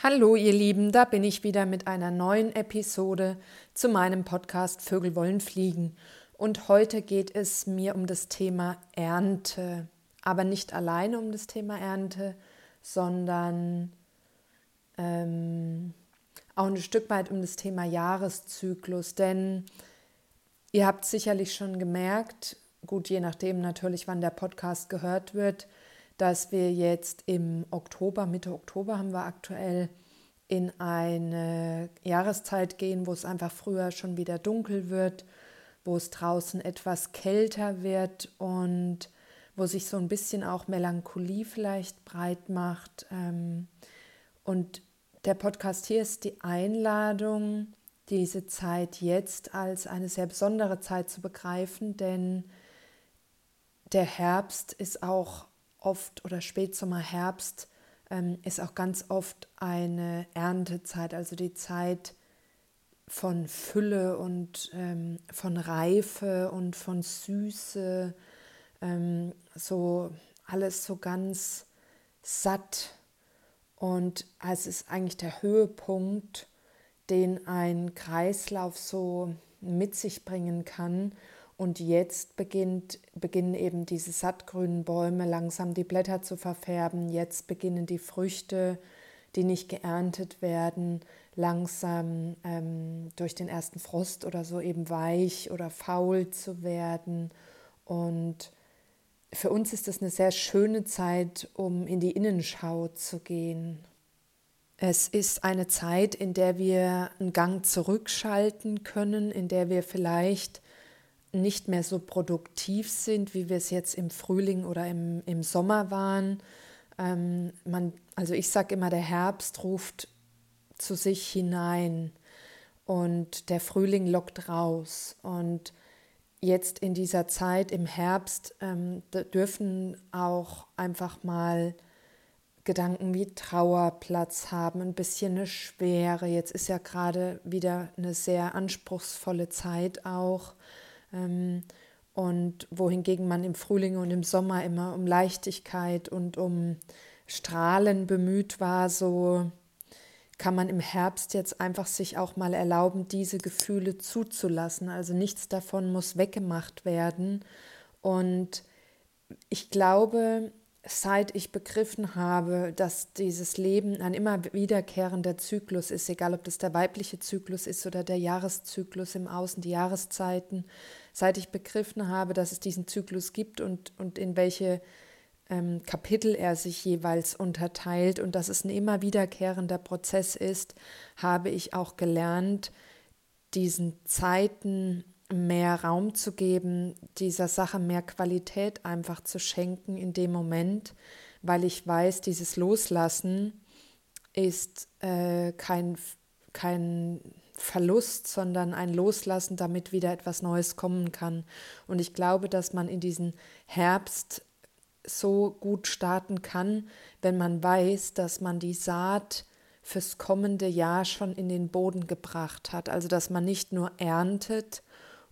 Hallo ihr Lieben, da bin ich wieder mit einer neuen Episode zu meinem Podcast Vögel wollen fliegen. Und heute geht es mir um das Thema Ernte, aber nicht alleine um das Thema Ernte, sondern ähm, auch ein Stück weit um das Thema Jahreszyklus. Denn ihr habt sicherlich schon gemerkt, gut, je nachdem natürlich, wann der Podcast gehört wird, dass wir jetzt im Oktober, Mitte Oktober haben wir aktuell in eine Jahreszeit gehen, wo es einfach früher schon wieder dunkel wird, wo es draußen etwas kälter wird und wo sich so ein bisschen auch Melancholie vielleicht breit macht. Ähm, und der Podcast hier ist die Einladung, diese Zeit jetzt als eine sehr besondere Zeit zu begreifen, denn der Herbst ist auch oft oder Spätsommer, Herbst ähm, ist auch ganz oft eine Erntezeit, also die Zeit von Fülle und ähm, von Reife und von Süße, ähm, so alles so ganz satt. Und es ist eigentlich der Höhepunkt, den ein Kreislauf so mit sich bringen kann und jetzt beginnt, beginnen eben diese sattgrünen Bäume langsam die Blätter zu verfärben. Jetzt beginnen die Früchte, die nicht geerntet werden, langsam ähm, durch den ersten Frost oder so eben weich oder faul zu werden. Und für uns ist das eine sehr schöne Zeit, um in die Innenschau zu gehen. Es ist eine Zeit, in der wir einen Gang zurückschalten können, in der wir vielleicht nicht mehr so produktiv sind, wie wir es jetzt im Frühling oder im, im Sommer waren. Ähm, man, also ich sage immer, der Herbst ruft zu sich hinein und der Frühling lockt raus. Und jetzt in dieser Zeit im Herbst ähm, dürfen auch einfach mal Gedanken wie Trauer Platz haben, ein bisschen eine Schwere. Jetzt ist ja gerade wieder eine sehr anspruchsvolle Zeit auch. Ähm, und wohingegen man im Frühling und im Sommer immer um Leichtigkeit und um Strahlen bemüht war, so kann man im Herbst jetzt einfach sich auch mal erlauben, diese Gefühle zuzulassen. Also nichts davon muss weggemacht werden. Und ich glaube, seit ich begriffen habe, dass dieses Leben ein immer wiederkehrender Zyklus ist, egal ob das der weibliche Zyklus ist oder der Jahreszyklus im Außen, die Jahreszeiten, seit ich begriffen habe, dass es diesen Zyklus gibt und, und in welche ähm, Kapitel er sich jeweils unterteilt und dass es ein immer wiederkehrender Prozess ist, habe ich auch gelernt, diesen Zeiten mehr Raum zu geben, dieser Sache mehr Qualität einfach zu schenken in dem Moment, weil ich weiß, dieses Loslassen ist äh, kein, kein Verlust, sondern ein Loslassen, damit wieder etwas Neues kommen kann. Und ich glaube, dass man in diesen Herbst so gut starten kann, wenn man weiß, dass man die Saat fürs kommende Jahr schon in den Boden gebracht hat. Also dass man nicht nur erntet,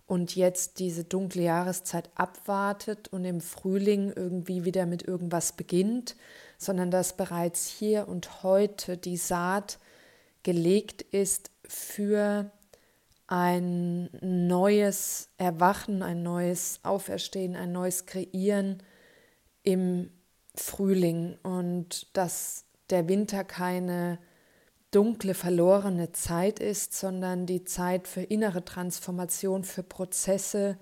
und jetzt diese dunkle Jahreszeit abwartet und im Frühling irgendwie wieder mit irgendwas beginnt, sondern dass bereits hier und heute die Saat gelegt ist für ein neues Erwachen, ein neues Auferstehen, ein neues Kreieren im Frühling. Und dass der Winter keine dunkle, verlorene Zeit ist, sondern die Zeit für innere Transformation, für Prozesse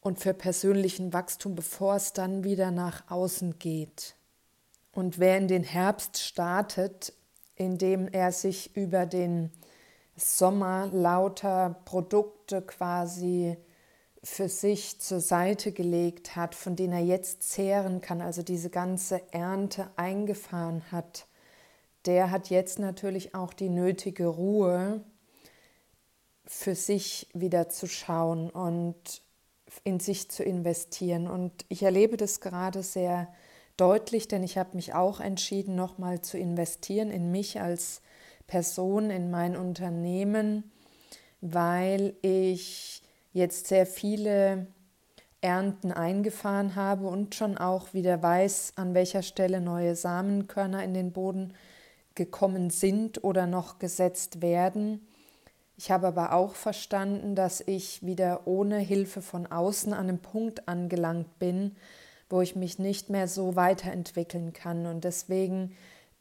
und für persönlichen Wachstum, bevor es dann wieder nach außen geht. Und wer in den Herbst startet, indem er sich über den Sommer lauter Produkte quasi für sich zur Seite gelegt hat, von denen er jetzt zehren kann, also diese ganze Ernte eingefahren hat, der hat jetzt natürlich auch die nötige Ruhe, für sich wieder zu schauen und in sich zu investieren. Und ich erlebe das gerade sehr deutlich, denn ich habe mich auch entschieden, nochmal zu investieren in mich als Person, in mein Unternehmen, weil ich jetzt sehr viele Ernten eingefahren habe und schon auch wieder weiß, an welcher Stelle neue Samenkörner in den Boden gekommen sind oder noch gesetzt werden. Ich habe aber auch verstanden, dass ich wieder ohne Hilfe von außen an einem Punkt angelangt bin, wo ich mich nicht mehr so weiterentwickeln kann. Und deswegen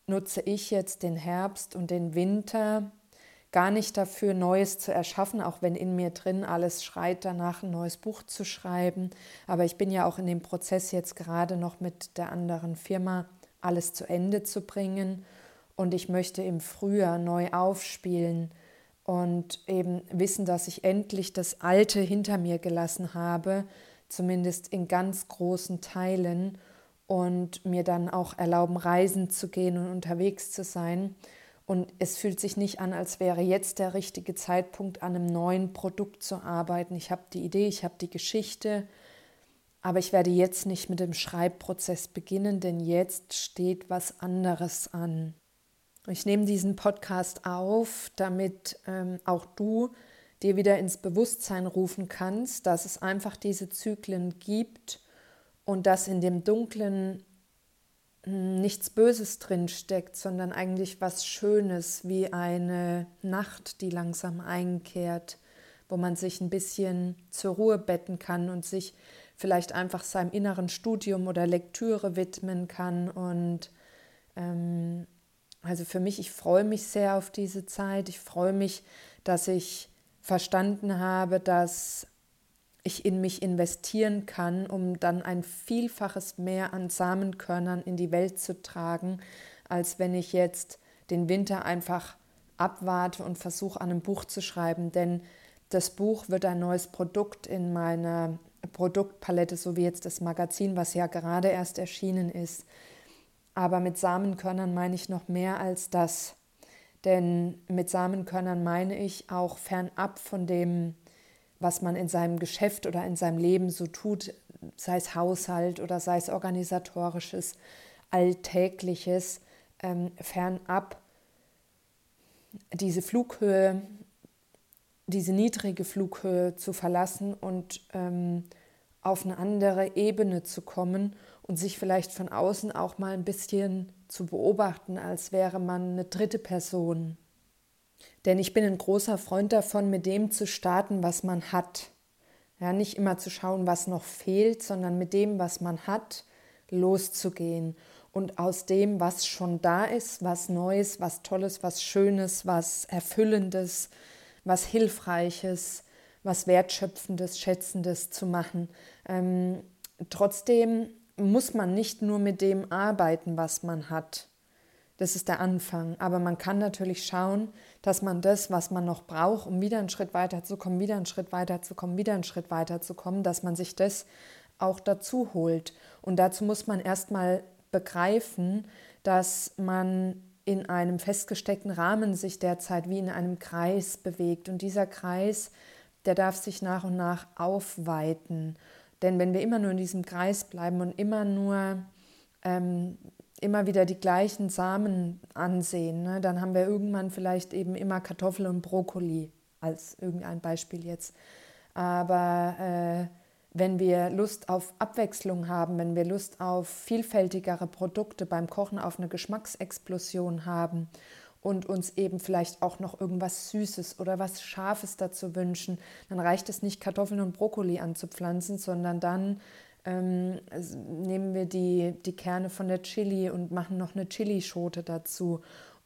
nutze ich jetzt den Herbst und den Winter gar nicht dafür, Neues zu erschaffen, auch wenn in mir drin alles schreit danach, ein neues Buch zu schreiben. Aber ich bin ja auch in dem Prozess jetzt gerade noch mit der anderen Firma alles zu Ende zu bringen. Und ich möchte im Frühjahr neu aufspielen und eben wissen, dass ich endlich das Alte hinter mir gelassen habe, zumindest in ganz großen Teilen und mir dann auch erlauben, reisen zu gehen und unterwegs zu sein. Und es fühlt sich nicht an, als wäre jetzt der richtige Zeitpunkt, an einem neuen Produkt zu arbeiten. Ich habe die Idee, ich habe die Geschichte, aber ich werde jetzt nicht mit dem Schreibprozess beginnen, denn jetzt steht was anderes an. Ich nehme diesen Podcast auf, damit ähm, auch du dir wieder ins Bewusstsein rufen kannst, dass es einfach diese Zyklen gibt und dass in dem Dunklen hm, nichts Böses drin steckt, sondern eigentlich was Schönes, wie eine Nacht, die langsam einkehrt, wo man sich ein bisschen zur Ruhe betten kann und sich vielleicht einfach seinem inneren Studium oder Lektüre widmen kann und ähm, also für mich, ich freue mich sehr auf diese Zeit. Ich freue mich, dass ich verstanden habe, dass ich in mich investieren kann, um dann ein Vielfaches mehr an Samenkörnern in die Welt zu tragen, als wenn ich jetzt den Winter einfach abwarte und versuche, an einem Buch zu schreiben. Denn das Buch wird ein neues Produkt in meiner Produktpalette, so wie jetzt das Magazin, was ja gerade erst erschienen ist. Aber mit Samenkörnern meine ich noch mehr als das. Denn mit Samenkörnern meine ich auch fernab von dem, was man in seinem Geschäft oder in seinem Leben so tut, sei es Haushalt oder sei es organisatorisches, alltägliches, ähm, fernab diese Flughöhe, diese niedrige Flughöhe zu verlassen und ähm, auf eine andere Ebene zu kommen und sich vielleicht von außen auch mal ein bisschen zu beobachten, als wäre man eine dritte Person. Denn ich bin ein großer Freund davon, mit dem zu starten, was man hat. Ja, nicht immer zu schauen, was noch fehlt, sondern mit dem, was man hat, loszugehen. Und aus dem, was schon da ist, was Neues, was Tolles, was Schönes, was Erfüllendes, was Hilfreiches, was Wertschöpfendes, Schätzendes zu machen. Ähm, trotzdem muss man nicht nur mit dem arbeiten, was man hat. Das ist der Anfang. Aber man kann natürlich schauen, dass man das, was man noch braucht, um wieder einen Schritt weiter zu kommen, wieder einen Schritt weiter zu kommen, wieder einen Schritt weiter zu kommen, dass man sich das auch dazu holt. Und dazu muss man erstmal begreifen, dass man in einem festgesteckten Rahmen sich derzeit wie in einem Kreis bewegt. Und dieser Kreis, der darf sich nach und nach aufweiten. Denn wenn wir immer nur in diesem Kreis bleiben und immer nur ähm, immer wieder die gleichen Samen ansehen, ne, dann haben wir irgendwann vielleicht eben immer Kartoffel und Brokkoli als irgendein Beispiel jetzt. Aber äh, wenn wir Lust auf Abwechslung haben, wenn wir Lust auf vielfältigere Produkte beim Kochen, auf eine Geschmacksexplosion haben und uns eben vielleicht auch noch irgendwas Süßes oder was Scharfes dazu wünschen, dann reicht es nicht, Kartoffeln und Brokkoli anzupflanzen, sondern dann ähm, nehmen wir die, die Kerne von der Chili und machen noch eine Chilischote dazu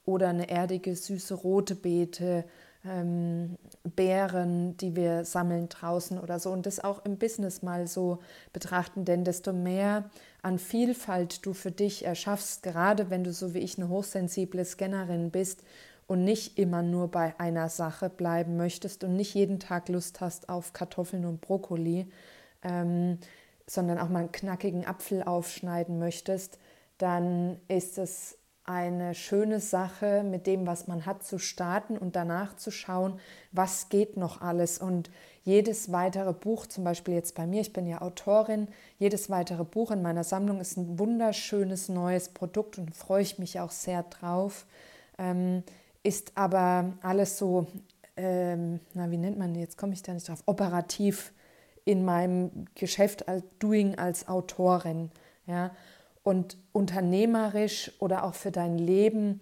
oder eine erdige, süße rote Beete, ähm, Beeren, die wir sammeln draußen oder so und das auch im Business mal so betrachten, denn desto mehr an Vielfalt du für dich erschaffst, gerade wenn du so wie ich eine hochsensible Scannerin bist und nicht immer nur bei einer Sache bleiben möchtest und nicht jeden Tag Lust hast auf Kartoffeln und Brokkoli, ähm, sondern auch mal einen knackigen Apfel aufschneiden möchtest, dann ist es eine schöne Sache, mit dem, was man hat, zu starten und danach zu schauen, was geht noch alles. Und jedes weitere Buch, zum Beispiel jetzt bei mir, ich bin ja Autorin, jedes weitere Buch in meiner Sammlung ist ein wunderschönes neues Produkt und freue ich mich auch sehr drauf. Ähm, ist aber alles so, ähm, na, wie nennt man, jetzt komme ich da nicht drauf, operativ in meinem Geschäft als Doing als Autorin. Ja? Und unternehmerisch oder auch für dein Leben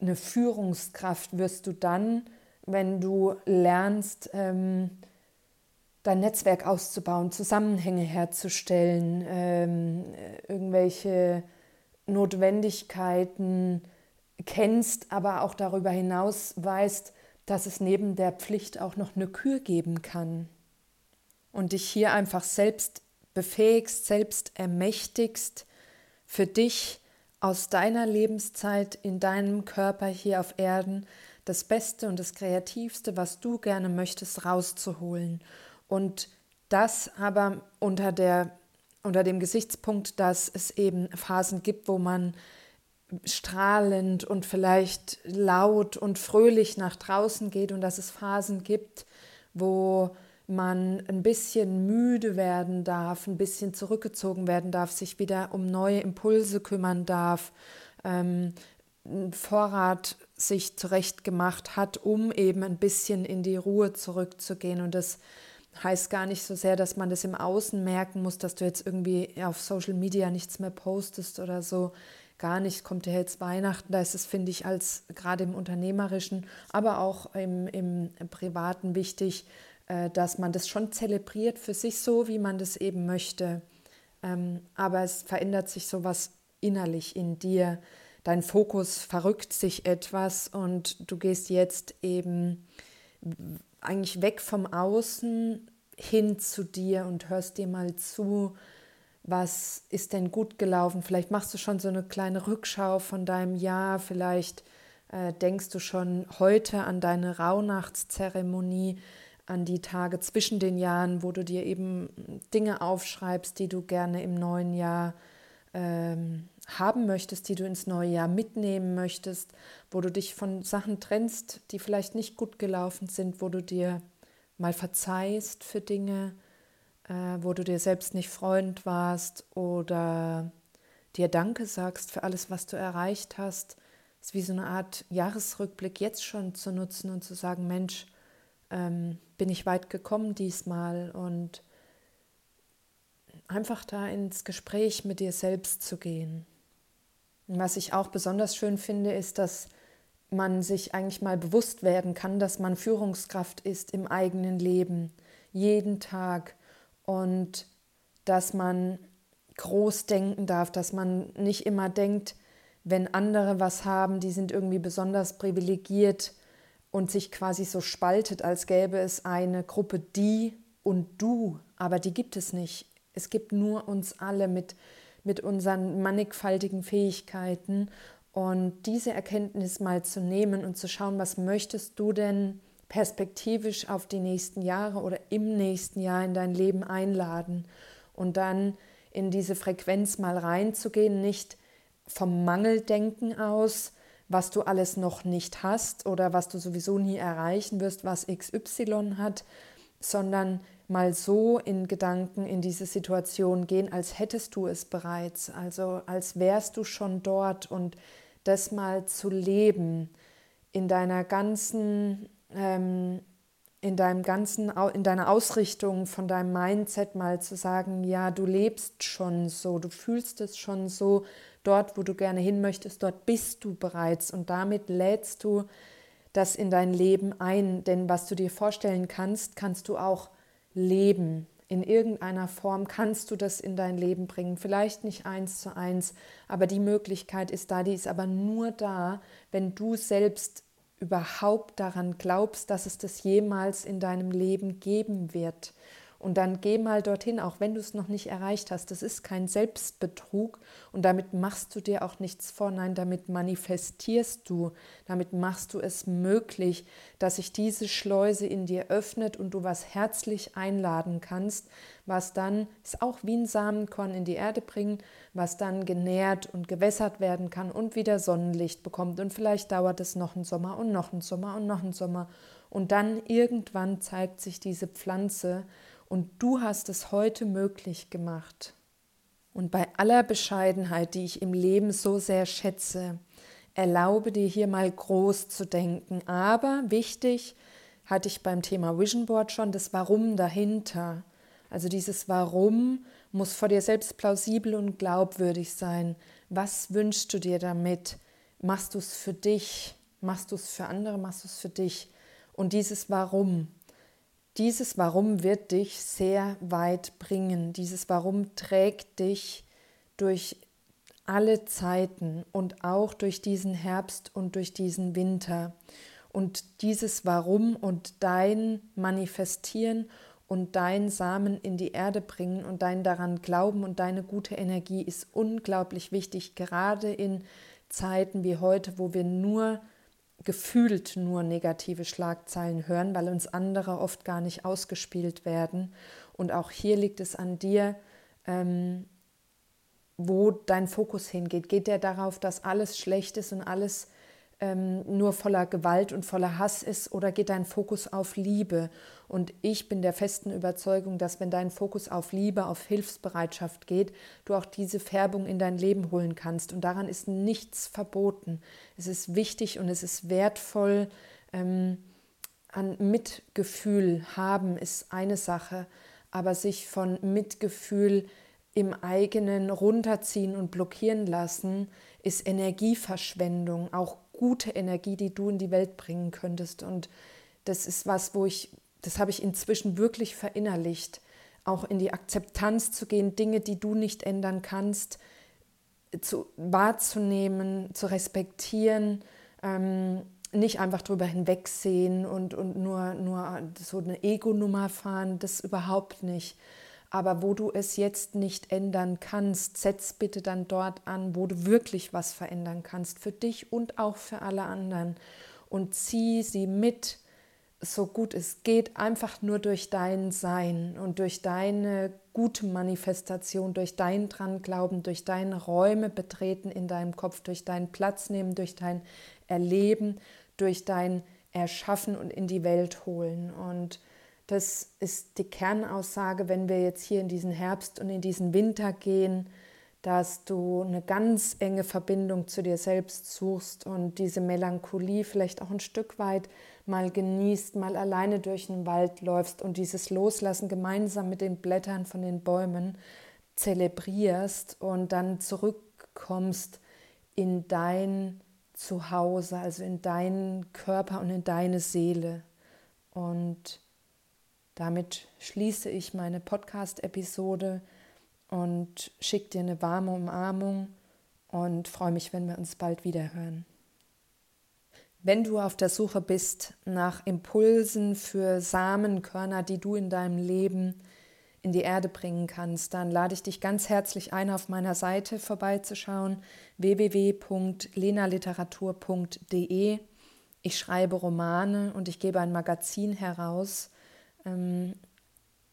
eine Führungskraft wirst du dann, wenn du lernst, ähm, dein Netzwerk auszubauen, Zusammenhänge herzustellen, ähm, irgendwelche Notwendigkeiten kennst, aber auch darüber hinaus weißt, dass es neben der Pflicht auch noch eine Kür geben kann. Und dich hier einfach selbst befähigst, selbst ermächtigst, für dich aus deiner Lebenszeit in deinem Körper hier auf Erden das Beste und das Kreativste, was du gerne möchtest, rauszuholen. Und das aber unter, der, unter dem Gesichtspunkt, dass es eben Phasen gibt, wo man strahlend und vielleicht laut und fröhlich nach draußen geht und dass es Phasen gibt, wo man ein bisschen müde werden darf, ein bisschen zurückgezogen werden darf, sich wieder um neue Impulse kümmern darf, ähm, Vorrat sich zurechtgemacht hat, um eben ein bisschen in die Ruhe zurückzugehen. Und das heißt gar nicht so sehr, dass man das im Außen merken muss, dass du jetzt irgendwie auf Social Media nichts mehr postest oder so. Gar nicht, kommt ja jetzt Weihnachten, da ist es, finde ich, als gerade im Unternehmerischen, aber auch im, im Privaten wichtig, dass man das schon zelebriert für sich so, wie man das eben möchte. Ähm, aber es verändert sich sowas innerlich in dir. Dein Fokus verrückt sich etwas und du gehst jetzt eben eigentlich weg vom Außen hin zu dir und hörst dir mal zu, was ist denn gut gelaufen. Vielleicht machst du schon so eine kleine Rückschau von deinem Jahr, vielleicht äh, denkst du schon heute an deine Rauhnachtszeremonie, an die Tage zwischen den Jahren, wo du dir eben Dinge aufschreibst, die du gerne im neuen Jahr ähm, haben möchtest, die du ins neue Jahr mitnehmen möchtest, wo du dich von Sachen trennst, die vielleicht nicht gut gelaufen sind, wo du dir mal verzeihst für Dinge, äh, wo du dir selbst nicht Freund warst oder dir Danke sagst für alles, was du erreicht hast. Es ist wie so eine Art Jahresrückblick jetzt schon zu nutzen und zu sagen, Mensch, ähm, bin ich weit gekommen diesmal und einfach da ins Gespräch mit dir selbst zu gehen. Und was ich auch besonders schön finde, ist, dass man sich eigentlich mal bewusst werden kann, dass man Führungskraft ist im eigenen Leben, jeden Tag und dass man groß denken darf, dass man nicht immer denkt, wenn andere was haben, die sind irgendwie besonders privilegiert und sich quasi so spaltet, als gäbe es eine Gruppe die und du, aber die gibt es nicht. Es gibt nur uns alle mit, mit unseren mannigfaltigen Fähigkeiten. Und diese Erkenntnis mal zu nehmen und zu schauen, was möchtest du denn perspektivisch auf die nächsten Jahre oder im nächsten Jahr in dein Leben einladen? Und dann in diese Frequenz mal reinzugehen, nicht vom Mangeldenken aus, was du alles noch nicht hast oder was du sowieso nie erreichen wirst, was XY hat, sondern mal so in Gedanken in diese Situation gehen, als hättest du es bereits, also als wärst du schon dort und das mal zu leben in deiner ganzen, ähm, in deinem ganzen, in deiner Ausrichtung von deinem Mindset mal zu sagen, ja, du lebst schon so, du fühlst es schon so, dort, wo du gerne hin möchtest, dort bist du bereits und damit lädst du das in dein Leben ein, denn was du dir vorstellen kannst, kannst du auch leben. In irgendeiner Form kannst du das in dein Leben bringen. Vielleicht nicht eins zu eins, aber die Möglichkeit ist da. Die ist aber nur da, wenn du selbst überhaupt daran glaubst, dass es das jemals in deinem Leben geben wird. Und dann geh mal dorthin, auch wenn du es noch nicht erreicht hast. Das ist kein Selbstbetrug und damit machst du dir auch nichts vor. Nein, damit manifestierst du, damit machst du es möglich, dass sich diese Schleuse in dir öffnet und du was herzlich einladen kannst, was dann ist auch wie ein Samenkorn in die Erde bringen, was dann genährt und gewässert werden kann und wieder Sonnenlicht bekommt. Und vielleicht dauert es noch einen Sommer und noch einen Sommer und noch einen Sommer. Und dann irgendwann zeigt sich diese Pflanze und du hast es heute möglich gemacht. Und bei aller Bescheidenheit, die ich im Leben so sehr schätze, erlaube dir hier mal groß zu denken. Aber wichtig hatte ich beim Thema Vision Board schon das Warum dahinter. Also dieses Warum muss vor dir selbst plausibel und glaubwürdig sein. Was wünschst du dir damit? machst du es für dich, machst du es für andere, machst du es für dich. Und dieses Warum, dieses Warum wird dich sehr weit bringen. Dieses Warum trägt dich durch alle Zeiten und auch durch diesen Herbst und durch diesen Winter. Und dieses Warum und dein Manifestieren und dein Samen in die Erde bringen und dein daran glauben und deine gute Energie ist unglaublich wichtig, gerade in Zeiten wie heute, wo wir nur gefühlt nur negative Schlagzeilen hören, weil uns andere oft gar nicht ausgespielt werden. Und auch hier liegt es an dir, ähm, wo dein Fokus hingeht. Geht der darauf, dass alles schlecht ist und alles ähm, nur voller Gewalt und voller Hass ist oder geht dein Fokus auf Liebe? Und ich bin der festen Überzeugung, dass wenn dein Fokus auf Liebe, auf Hilfsbereitschaft geht, du auch diese Färbung in dein Leben holen kannst. Und daran ist nichts verboten. Es ist wichtig und es ist wertvoll. Ähm, an Mitgefühl haben ist eine Sache, aber sich von Mitgefühl im eigenen runterziehen und blockieren lassen, ist Energieverschwendung, auch gute Energie, die du in die Welt bringen könntest. Und das ist was, wo ich, das habe ich inzwischen wirklich verinnerlicht, auch in die Akzeptanz zu gehen, Dinge, die du nicht ändern kannst, zu, wahrzunehmen, zu respektieren, ähm, nicht einfach drüber hinwegsehen und, und nur, nur so eine Ego-Nummer fahren, das überhaupt nicht. Aber wo du es jetzt nicht ändern kannst, setz bitte dann dort an, wo du wirklich was verändern kannst, für dich und auch für alle anderen. Und zieh sie mit, so gut es geht, einfach nur durch dein Sein und durch deine gute Manifestation, durch dein Dranglauben, durch deine Räume betreten in deinem Kopf, durch deinen Platz nehmen, durch dein Erleben, durch dein Erschaffen und in die Welt holen. Und das ist die Kernaussage, wenn wir jetzt hier in diesen Herbst und in diesen Winter gehen, dass du eine ganz enge Verbindung zu dir selbst suchst und diese Melancholie vielleicht auch ein Stück weit mal genießt, mal alleine durch den Wald läufst und dieses Loslassen gemeinsam mit den Blättern von den Bäumen zelebrierst und dann zurückkommst in dein Zuhause, also in deinen Körper und in deine Seele. Und damit schließe ich meine Podcast-Episode und schicke dir eine warme Umarmung und freue mich, wenn wir uns bald wieder hören. Wenn du auf der Suche bist nach Impulsen für Samenkörner, die du in deinem Leben in die Erde bringen kannst, dann lade ich dich ganz herzlich ein, auf meiner Seite vorbeizuschauen, www.lenaliteratur.de. Ich schreibe Romane und ich gebe ein Magazin heraus, ähm,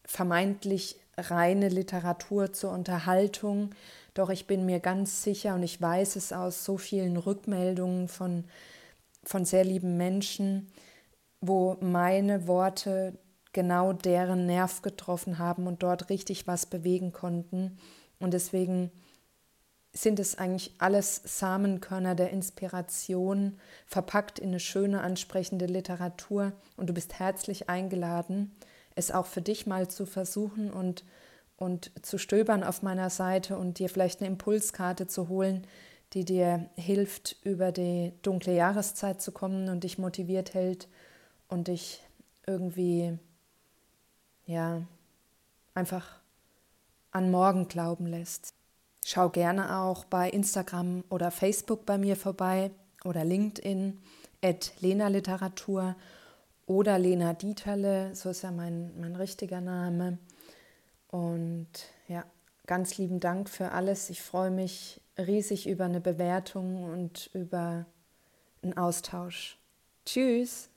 vermeintlich reine Literatur zur Unterhaltung. Doch ich bin mir ganz sicher und ich weiß es aus so vielen Rückmeldungen von, von sehr lieben Menschen, wo meine Worte genau deren Nerv getroffen haben und dort richtig was bewegen konnten. Und deswegen sind es eigentlich alles Samenkörner der Inspiration, verpackt in eine schöne, ansprechende Literatur. Und du bist herzlich eingeladen, es auch für dich mal zu versuchen und, und zu stöbern auf meiner Seite und dir vielleicht eine Impulskarte zu holen, die dir hilft, über die dunkle Jahreszeit zu kommen und dich motiviert hält und dich irgendwie, ja, einfach an morgen glauben lässt. Schau gerne auch bei Instagram oder Facebook bei mir vorbei oder LinkedIn at Lena Literatur oder Lena Dieterle, so ist ja mein, mein richtiger Name. Und ja, ganz lieben Dank für alles. Ich freue mich riesig über eine Bewertung und über einen Austausch. Tschüss.